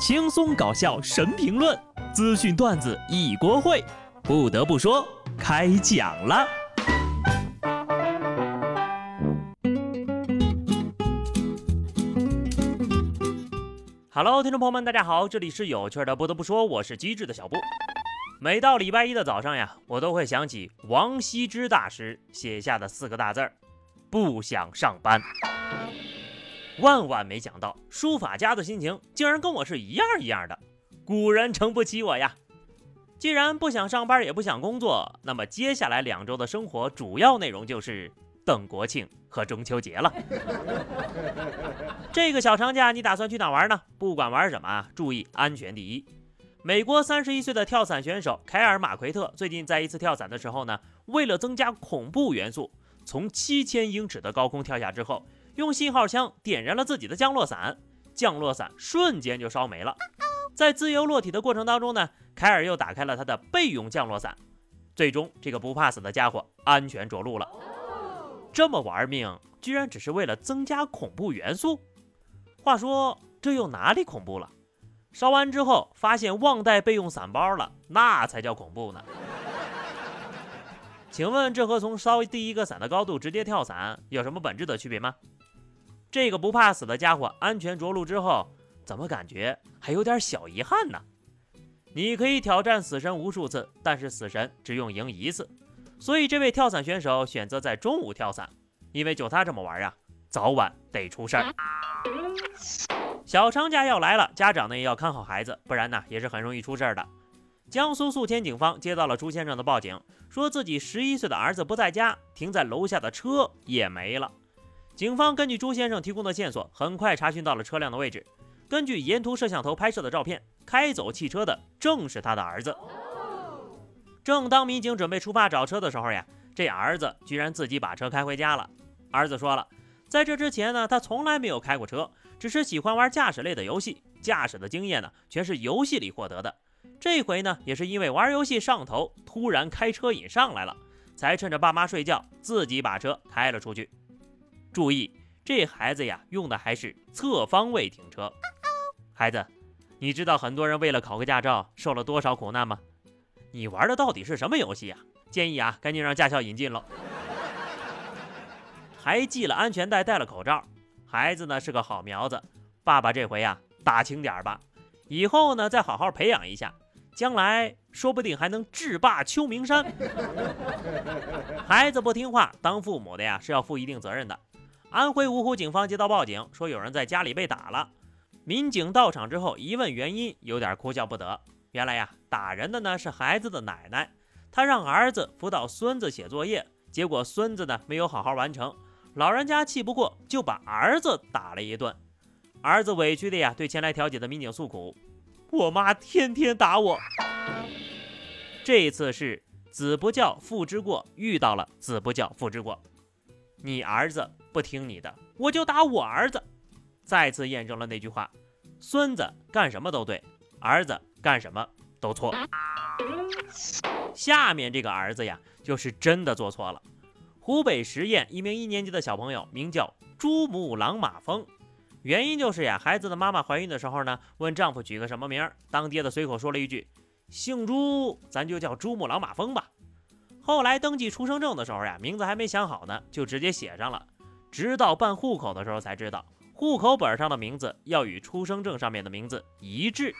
轻松搞笑神评论，资讯段子一锅烩。不得不说，开讲了。Hello，听众朋友们，大家好，这里是有趣的。不得不说，我是机智的小布。每到礼拜一的早上呀，我都会想起王羲之大师写下的四个大字儿：不想上班。万万没想到，书法家的心情竟然跟我是一样一样的。古人诚不欺我呀！既然不想上班，也不想工作，那么接下来两周的生活主要内容就是等国庆和中秋节了。这个小长假你打算去哪玩呢？不管玩什么，注意安全第一。美国三十一岁的跳伞选手凯尔马奎特最近在一次跳伞的时候呢，为了增加恐怖元素，从七千英尺的高空跳下之后。用信号枪点燃了自己的降落伞，降落伞瞬间就烧没了。在自由落体的过程当中呢，凯尔又打开了他的备用降落伞，最终这个不怕死的家伙安全着陆了。这么玩命，居然只是为了增加恐怖元素？话说这又哪里恐怖了？烧完之后发现忘带备用伞包了，那才叫恐怖呢。请问这和从烧第一个伞的高度直接跳伞有什么本质的区别吗？这个不怕死的家伙安全着陆之后，怎么感觉还有点小遗憾呢？你可以挑战死神无数次，但是死神只用赢一次，所以这位跳伞选手选择在中午跳伞，因为就他这么玩啊，早晚得出事儿。小长假要来了，家长呢也要看好孩子，不然呢也是很容易出事儿的。江苏宿迁警方接到了朱先生的报警，说自己十一岁的儿子不在家，停在楼下的车也没了。警方根据朱先生提供的线索，很快查询到了车辆的位置。根据沿途摄像头拍摄的照片，开走汽车的正是他的儿子。正当民警准备出发找车的时候呀，这儿子居然自己把车开回家了。儿子说了，在这之前呢，他从来没有开过车，只是喜欢玩驾驶类的游戏，驾驶的经验呢，全是游戏里获得的。这回呢，也是因为玩游戏上头，突然开车瘾上来了，才趁着爸妈睡觉，自己把车开了出去。注意，这孩子呀，用的还是侧方位停车。孩子，你知道很多人为了考个驾照受了多少苦难吗？你玩的到底是什么游戏呀？建议啊，赶紧让驾校引进喽。还系了安全带，戴了口罩。孩子呢是个好苗子，爸爸这回呀打轻点吧，以后呢再好好培养一下，将来说不定还能制霸秋名山。孩子不听话，当父母的呀是要负一定责任的。安徽芜湖警方接到报警，说有人在家里被打了。民警到场之后一问原因，有点哭笑不得。原来呀，打人的呢是孩子的奶奶，她让儿子辅导孙子写作业，结果孙子呢没有好好完成，老人家气不过，就把儿子打了一顿。儿子委屈的呀，对前来调解的民警诉苦：“我妈天天打我。”这一次是子不教父之过，遇到了子不教父之过。你儿子不听你的，我就打我儿子。再次验证了那句话：孙子干什么都对，儿子干什么都错。下面这个儿子呀，就是真的做错了。湖北十堰一名一年级的小朋友名叫珠穆朗玛峰，原因就是呀，孩子的妈妈怀孕的时候呢，问丈夫取个什么名儿，当爹的随口说了一句：“姓朱，咱就叫珠穆朗玛峰吧。”后来登记出生证的时候呀，名字还没想好呢，就直接写上了。直到办户口的时候才知道，户口本上的名字要与出生证上面的名字一致。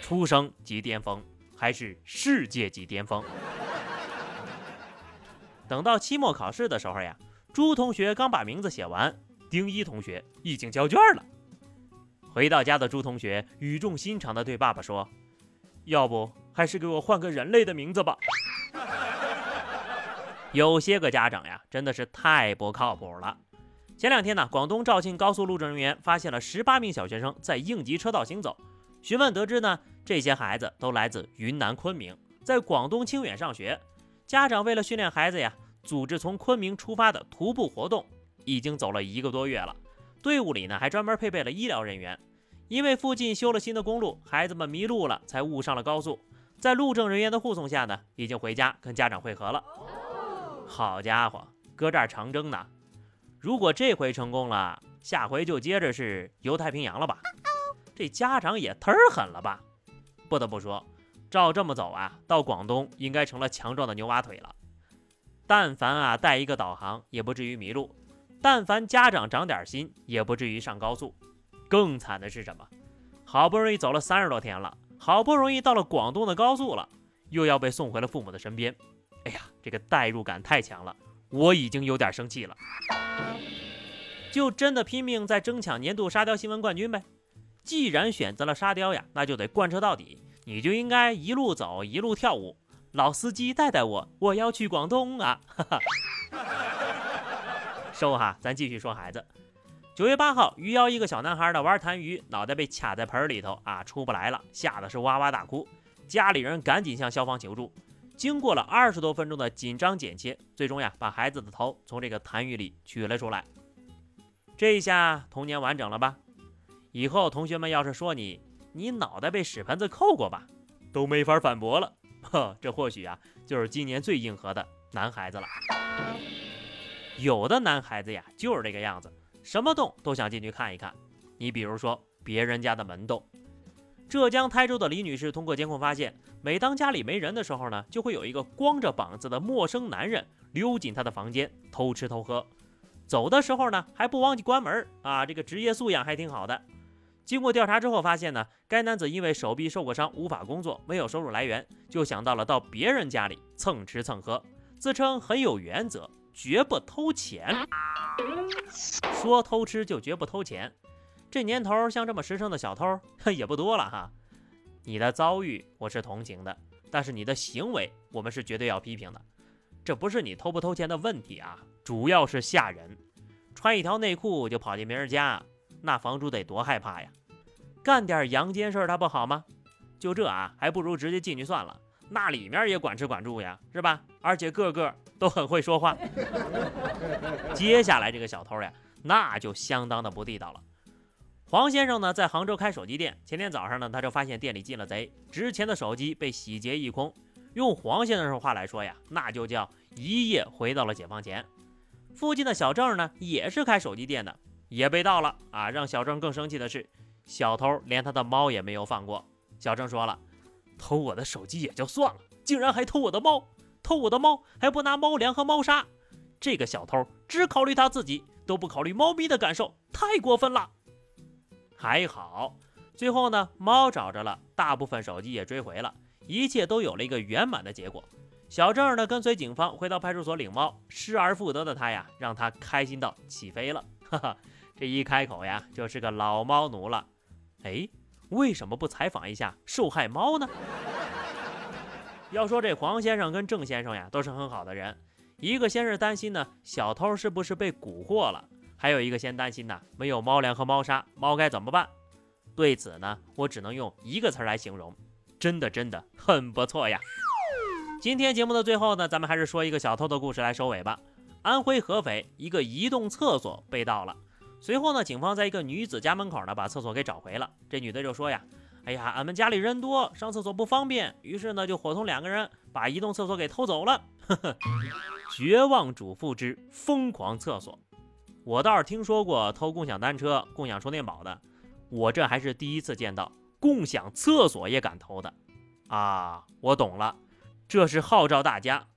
出生即巅峰，还是世界级巅峰。等到期末考试的时候呀，朱同学刚把名字写完，丁一同学已经交卷了。回到家的朱同学语重心长地对爸爸说：“要不还是给我换个人类的名字吧。”有些个家长呀，真的是太不靠谱了。前两天呢，广东肇庆高速路政人员发现了十八名小学生在应急车道行走。询问得知呢，这些孩子都来自云南昆明，在广东清远上学。家长为了训练孩子呀，组织从昆明出发的徒步活动，已经走了一个多月了。队伍里呢，还专门配备了医疗人员。因为附近修了新的公路，孩子们迷路了，才误上了高速。在路政人员的护送下呢，已经回家跟家长会合了。好家伙，搁这儿长征呢！如果这回成功了，下回就接着是游太平洋了吧？这家长也忒狠了吧？不得不说，照这么走啊，到广东应该成了强壮的牛蛙腿了。但凡啊带一个导航，也不至于迷路；但凡家长长点心，也不至于上高速。更惨的是什么？好不容易走了三十多天了，好不容易到了广东的高速了，又要被送回了父母的身边。哎呀，这个代入感太强了，我已经有点生气了。就真的拼命在争抢年度沙雕新闻冠军呗？既然选择了沙雕呀，那就得贯彻到底。你就应该一路走一路跳舞。老司机带带我，我要去广东啊！哈哈。收哈，咱继续说孩子。九月八号，余姚一个小男孩呢玩弹鱼，脑袋被卡在盆里头啊，出不来了，吓得是哇哇大哭。家里人赶紧向消防求助。经过了二十多分钟的紧张剪切，最终呀，把孩子的头从这个痰盂里取了出来。这一下童年完整了吧？以后同学们要是说你，你脑袋被屎盆子扣过吧，都没法反驳了。呵，这或许啊，就是今年最硬核的男孩子了。有的男孩子呀，就是这个样子，什么洞都想进去看一看。你比如说别人家的门洞。浙江台州的李女士通过监控发现，每当家里没人的时候呢，就会有一个光着膀子的陌生男人溜进她的房间偷吃偷喝，走的时候呢还不忘记关门啊，这个职业素养还挺好的。经过调查之后发现呢，该男子因为手臂受过伤，无法工作，没有收入来源，就想到了到别人家里蹭吃蹭喝，自称很有原则，绝不偷钱。说偷吃就绝不偷钱。这年头，像这么实诚的小偷 也不多了哈。你的遭遇我是同情的，但是你的行为我们是绝对要批评的。这不是你偷不偷钱的问题啊，主要是吓人。穿一条内裤就跑进别人家，那房主得多害怕呀！干点阳间事儿他不好吗？就这啊，还不如直接进去算了。那里面也管吃管住呀，是吧？而且个个都很会说话。接下来这个小偷呀，那就相当的不地道了。黄先生呢，在杭州开手机店。前天早上呢，他就发现店里进了贼，值钱的手机被洗劫一空。用黄先生的话来说呀，那就叫一夜回到了解放前。附近的小郑呢，也是开手机店的，也被盗了啊！让小郑更生气的是，小偷连他的猫也没有放过。小郑说了，偷我的手机也就算了，竟然还偷我的猫，偷我的猫还不拿猫粮和猫砂，这个小偷只考虑他自己，都不考虑猫咪的感受，太过分了。还好，最后呢，猫找着了，大部分手机也追回了，一切都有了一个圆满的结果。小郑呢，跟随警方回到派出所领猫，失而复得的他呀，让他开心到起飞了。哈哈，这一开口呀，就是个老猫奴了。哎，为什么不采访一下受害猫呢？要说这黄先生跟郑先生呀，都是很好的人。一个先是担心呢，小偷是不是被蛊惑了？还有一个先担心呐，没有猫粮和猫砂，猫该怎么办？对此呢，我只能用一个词来形容，真的真的很不错呀。今天节目的最后呢，咱们还是说一个小偷的故事来收尾吧。安徽合肥一个移动厕所被盗了，随后呢，警方在一个女子家门口呢把厕所给找回了。这女的就说呀：“哎呀，俺们家里人多，上厕所不方便，于是呢就伙同两个人把移动厕所给偷走了。”呵呵，绝望主妇之疯狂厕所。我倒是听说过偷共享单车、共享充电宝的，我这还是第一次见到共享厕所也敢偷的啊！我懂了，这是号召大家